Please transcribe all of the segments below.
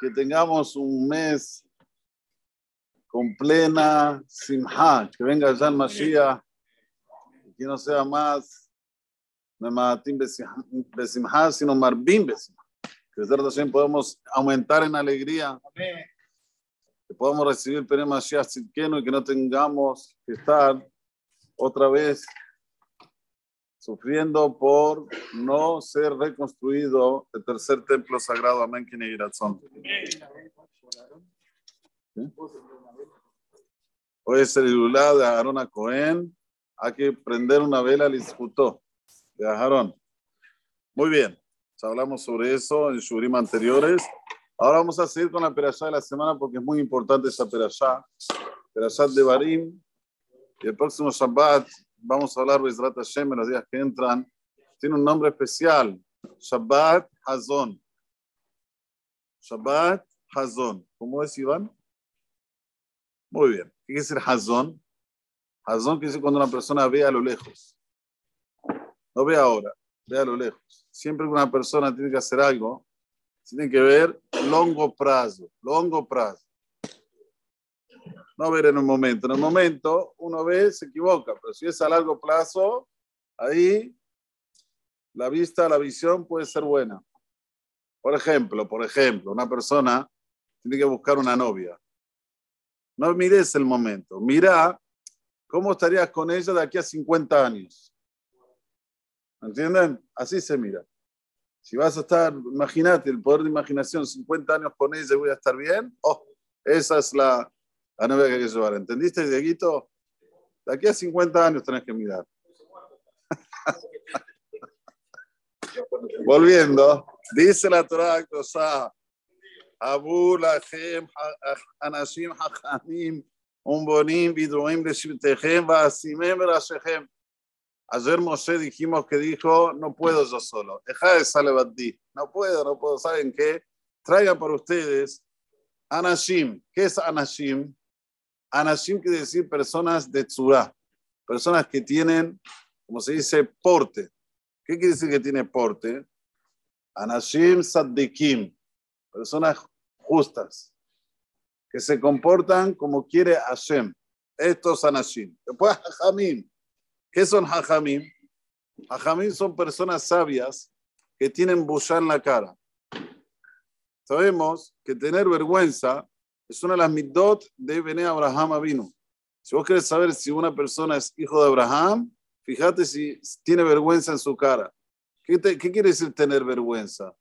Que tengamos un mes con plena simha, que venga ya el Mashiach, que no sea más Mematim Besimha, sino Marbim Besimha. Que también podemos aumentar en alegría. Que podamos recibir el Mashiach y que no tengamos que estar otra vez sufriendo por no ser reconstruido el tercer templo sagrado. Amén. Hoy es el de Aarón a Cohen. Hay que prender una vela al disputó de Aarón. Muy bien. hablamos sobre eso en Shurim anteriores. Ahora vamos a seguir con la perashá de la semana porque es muy importante esa perashá. Perashá de Barim. Y el próximo Shabbat vamos a hablar de Hashem en los días que entran, tiene un nombre especial, Shabbat Hazon. Shabbat Hazon. ¿Cómo es, Iván? Muy bien. ¿Qué quiere decir Hazon? Hazon quiere decir cuando una persona ve a lo lejos. No ve ahora, ve a lo lejos. Siempre que una persona tiene que hacer algo, tiene que ver longo plazo, longo plazo no ver en un momento. En un momento uno ve, se equivoca, pero si es a largo plazo, ahí la vista, la visión puede ser buena. Por ejemplo, por ejemplo, una persona tiene que buscar una novia. No mires el momento, mira cómo estarías con ella de aquí a 50 años. ¿Entienden? Así se mira. Si vas a estar, imagínate el poder de imaginación, 50 años con ella voy a estar bien, oh, esa es la, la novia que hay que llevar. ¿Entendiste, Dieguito? De aquí a 50 años tenés que mirar. Volviendo, dice la Torah Kosa, Abu Lachem, Anashim Hachamim, Umbonim, Viduim, Leshivtechem, Vasimem, Rashechem. Ayer Moshe dijimos que dijo, no puedo yo solo. Deja de Salevati. No puedo, no puedo. ¿Saben qué? Traigan para ustedes Anashim. ¿Qué es Anashim? Anashim quiere decir personas de tzura, personas que tienen, como se dice, porte. ¿Qué quiere decir que tiene porte? Anashim saddikim, personas justas, que se comportan como quiere Hashem. Estos Anashim. Después Hajamim. ¿Qué son Hajamim? Hajamim son personas sabias que tienen bulla en la cara. Sabemos que tener vergüenza es una de las midot de Bene Abraham vino. Si vos querés saber si una persona es hijo de Abraham, fíjate si tiene vergüenza en su cara. ¿Qué, quiere decir tener vergüenza?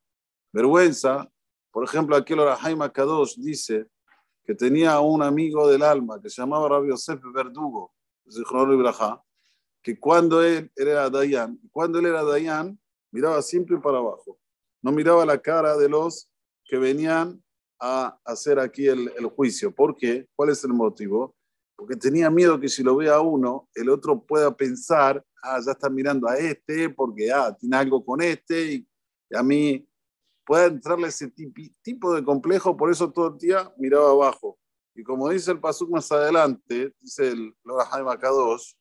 Vergüenza, por ejemplo, aquí el Kadosh dice que tenía un amigo del alma que se llamaba Rabbi Yosef Verdugo, que cuando él, él era Dayan, cuando él era Dayan, miraba siempre para abajo. No miraba la cara de los que venían a hacer aquí el, juicio. ¿Por qué? ¿Cuál es el motivo? Porque tenía miedo que si lo ve a uno, el otro pueda pensar, ah, ya está mirando a este porque ah, tiene algo con este y, a mí pueda entrarle ese tipo de complejo, por eso todo el día miraba abajo. Y como dice el Pasuk más adelante, dice el Lorahaim Akadosh,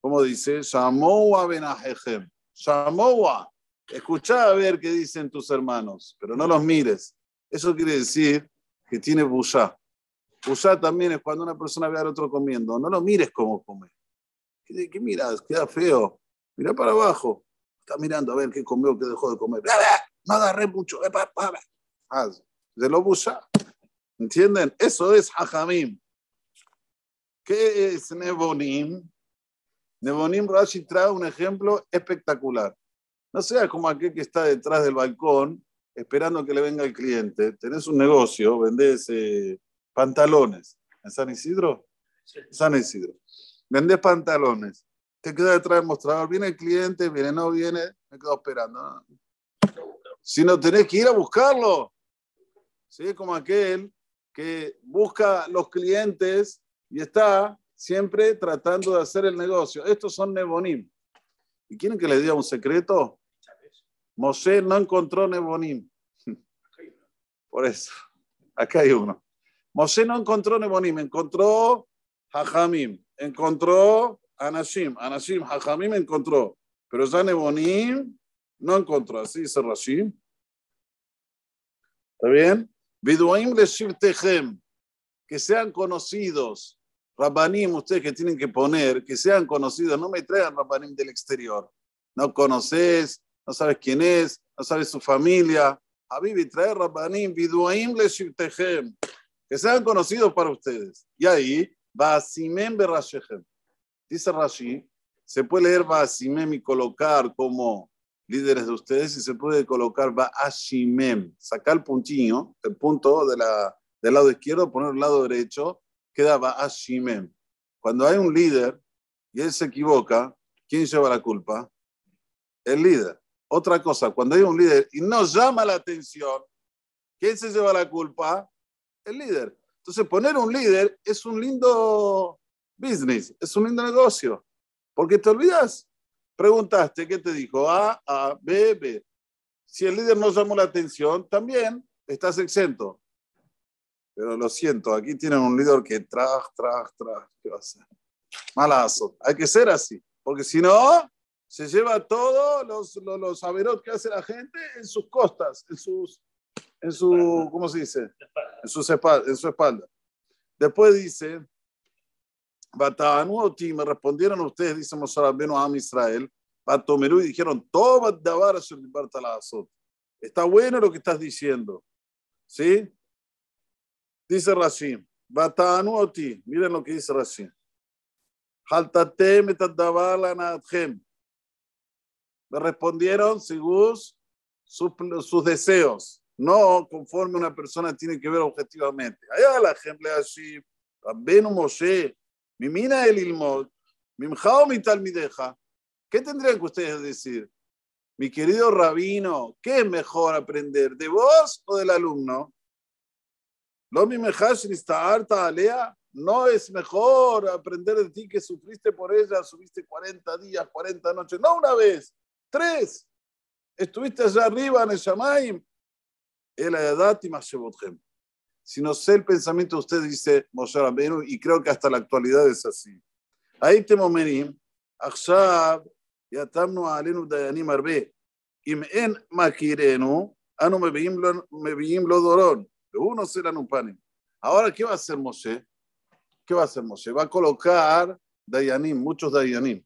como dice, Shamoa Benajejem, Shamoa, escucha a ver qué dicen tus hermanos, pero no los mires eso quiere decir que tiene busá. Busá también es cuando una persona ve al otro comiendo. No lo mires como come. ¿Qué, qué miras? Queda feo. Mira para abajo. Está mirando a ver qué comió, qué dejó de comer. No agarré mucho. De lo busá. ¿Entienden? Eso es hajamim. ¿Qué es Nebonim? Nebonim Rashi trae un ejemplo espectacular. No sea como aquel que está detrás del balcón esperando que le venga el cliente. Tenés un negocio, vendés eh, pantalones. ¿En San Isidro? San Isidro. Vendés pantalones. Te queda detrás del mostrador. Viene el cliente, viene, no viene, me quedo esperando. Si no tenés que ir a buscarlo. ¿Sí? Como aquel que busca los clientes y está siempre tratando de hacer el negocio. Estos son Nebonim. ¿Y quieren que les diga un secreto? Moshe no encontró Nebonim. Por eso, acá hay uno. Moshe no encontró Nebonim, encontró Hajamim, encontró Anashim. Anashim, Hajamim encontró. Pero ya Nebonim No encontró, así dice Rashi. ¿Está bien? Viduaim le que sean conocidos. Rabbanim, ustedes que tienen que poner, que sean conocidos, no me traigan Rabbanim del exterior. No conoces, no sabes quién es, no sabes su familia. Habibi, trae Rabbanim, Viduaim le que sean conocidos para ustedes. Y ahí, Basimem Berashechem. Dice Rashi, se puede leer Basimem y colocar como líderes de ustedes y se puede colocar Baashimem. Sacar el puntillo, el punto de la, del lado izquierdo, poner el lado derecho, queda Baashimem. Cuando hay un líder y él se equivoca, ¿quién lleva la culpa? El líder. Otra cosa, cuando hay un líder y no llama la atención, ¿quién se lleva la culpa? El líder. Entonces, poner un líder es un lindo business, es un lindo negocio, porque te olvidas. Preguntaste, ¿qué te dijo? A, A, B, B. Si el líder no llamó la atención, también estás exento. Pero lo siento, aquí tienen un líder que tras, tras, tras. ¿Qué va a hacer? Malazo. Hay que ser así, porque si no, se lleva todos los, los, los que hace la gente en sus costas, en sus, en su, ¿cómo se dice? En, sus espalda, en su espalda. Después dice, me respondieron ustedes, dice Moshe Rabbeinu a Israel, Batomerú y dijeron, todo Está bueno lo que estás diciendo. ¿Sí? Dice Rashi, Batanuoti, miren lo que dice Rashi. Respondieron según sus, sus deseos, no conforme una persona tiene que ver objetivamente. Allá la gente así, Rabbeinu Moshe, Mimina el ilmod, mimjao mi talmideja. ¿Qué tendrían que ustedes decir? Mi querido rabino, ¿qué es mejor aprender, de vos o del alumno? Lo harta alea, no es mejor aprender de ti que sufriste por ella, subiste 40 días, 40 noches, no una vez, tres. Estuviste allá arriba en el Shamaim. El edad y más si no sé el pensamiento de ustedes, dice Moshe Rabbeinu, y creo que hasta la actualidad es así. Ahí te momenim, עכשיו יתמנו עלינו דיינים הרבה. אם אין מכירנו, אנו מביאים לו, מביאים לו דורון, והוא נושא לנו פנים. Ahora, ¿qué va a hacer Moshe? ¿Qué va a hacer Moshe? Va a colocar Dayanim, muchos Dayanim.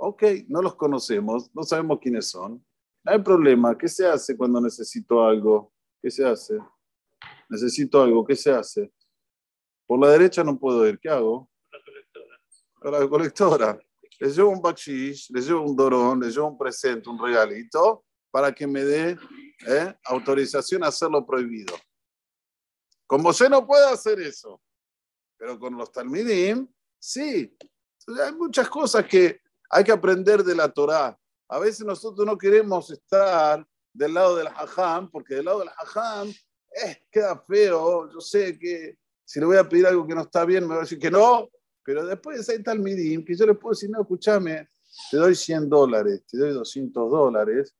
Ok, no los conocemos, no sabemos quiénes son. No hay problema. ¿Qué se hace cuando necesito algo? ¿Qué se hace? necesito algo, ¿qué se hace? Por la derecha no puedo ir, ¿qué hago? La colectora. La colectora. Les llevo un bakshish, les llevo un dorón, les llevo un presente, un regalito, para que me dé ¿eh? autorización a hacerlo prohibido. Con Moshe no puedo hacer eso, pero con los Talmidim, sí. hay muchas cosas que hay que aprender de la Torá. A veces nosotros no queremos estar del lado del hajam, porque del lado del hajam eh, queda feo, yo sé que si le voy a pedir algo que no está bien, me va a decir que no, pero después ahí está el midim, que yo le puedo decir, no, escúchame, te doy 100 dólares, te doy 200 dólares,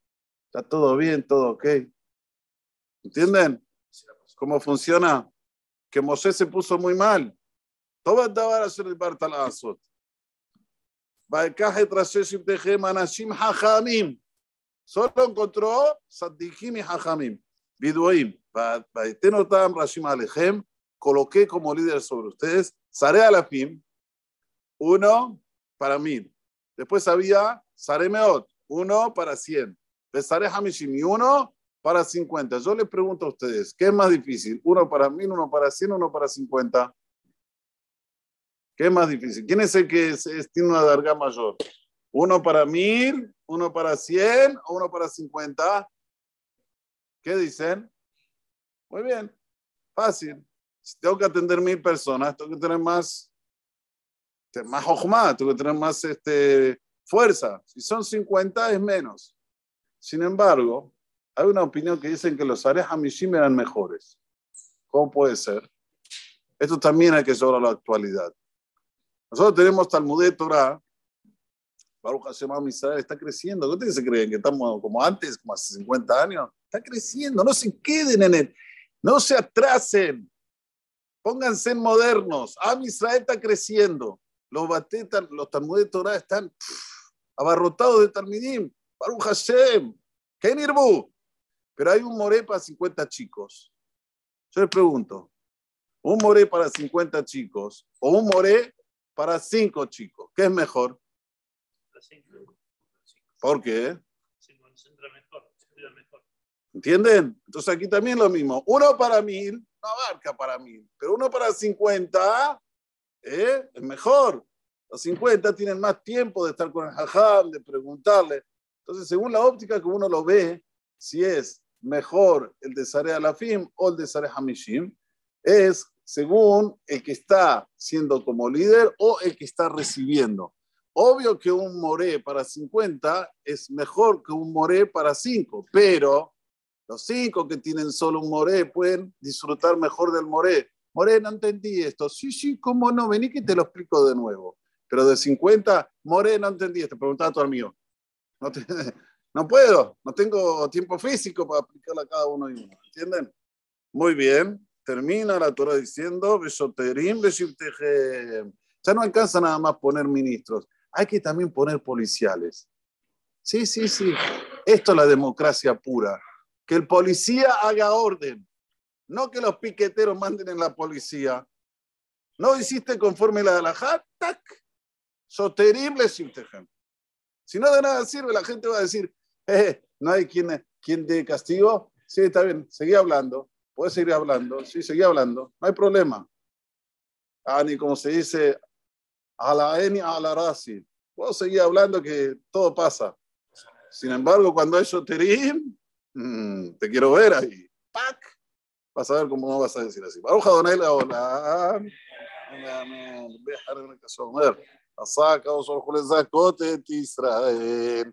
está todo bien, todo ok. ¿Entienden? ¿Cómo funciona? Que Moshe se puso muy mal. Todo a hacer el Bartalazot. Solo encontró Sadikim y Hajamim. Biduim, Tenotam Rashim Alejem, coloqué como líder sobre ustedes, Sare Alafim, uno para mil. Después había Sare Meot, uno para cien. Sare Hamishim y uno para cincuenta. Yo les pregunto a ustedes, ¿qué es más difícil? ¿Uno para mil, uno para cien, uno para cincuenta? ¿Qué es más difícil? ¿Quién es el que tiene una larga mayor? ¿Uno para mil, uno para cien o uno para cincuenta? ¿Qué dicen? Muy bien, fácil. Si tengo que atender mil personas, tengo que tener más, más ojma, tengo que tener más este, fuerza. Si son 50 es menos. Sin embargo, hay una opinión que dicen que los Ares eran mejores. ¿Cómo puede ser? Esto también hay que llevarlo la actualidad. Nosotros tenemos Talmud de Torah. Baruch Hashem Israel está creciendo. ¿Qué ustedes se creen? ¿Que estamos como antes, como hace 50 años? Está creciendo, no se queden en él, no se atrasen, pónganse en modernos. Am Israel está creciendo. Los batetas, los Talmud de Torah están abarrotados de Talmidim. Baruch Hashem, ¿Qué Nirbu? Pero hay un moré para 50 chicos. Yo les pregunto, ¿un moré para 50 chicos o un moré para 5 chicos? ¿Qué es mejor? ¿Por qué? ¿Entienden? Entonces aquí también lo mismo. Uno para mil, no abarca para mil, pero uno para 50 ¿eh? es mejor. Los 50 tienen más tiempo de estar con el jajam, de preguntarle. Entonces, según la óptica que uno lo ve, si es mejor el de Sare Alafim o el de Sare Hamishim, es según el que está siendo como líder o el que está recibiendo. Obvio que un moré para 50 es mejor que un moré para 5, pero los 5 que tienen solo un moré pueden disfrutar mejor del moré. Moré, no entendí esto. Sí, sí, ¿cómo no? Vení que te lo explico de nuevo. Pero de 50, More, no entendí esto. Preguntaba a tu amigo. No, no puedo, no tengo tiempo físico para aplicarla a cada uno y uno. ¿Entienden? Muy bien. Termina la Torah diciendo, ya no alcanza nada más poner ministros. Hay que también poner policiales. Sí, sí, sí. Esto es la democracia pura. Que el policía haga orden. No que los piqueteros manden en la policía. No hiciste conforme la de la tac, terrible si Si no de nada sirve, la gente va a decir, eh, no hay quien, quien de castigo. Sí, está bien, seguí hablando puedes seguir hablando, sí, seguí hablando, no hay problema. Ah, Ani, como se dice, a la eni, a la rasi, puedo seguir hablando que todo pasa. Sin embargo, cuando eso te mmm, te quiero ver ahí. ¡Pac! Vas a ver cómo no vas a decir así. Baruja Donela, hola. بحر انك شو عمر الصاكه وصول خل الزكوت تيسرائيل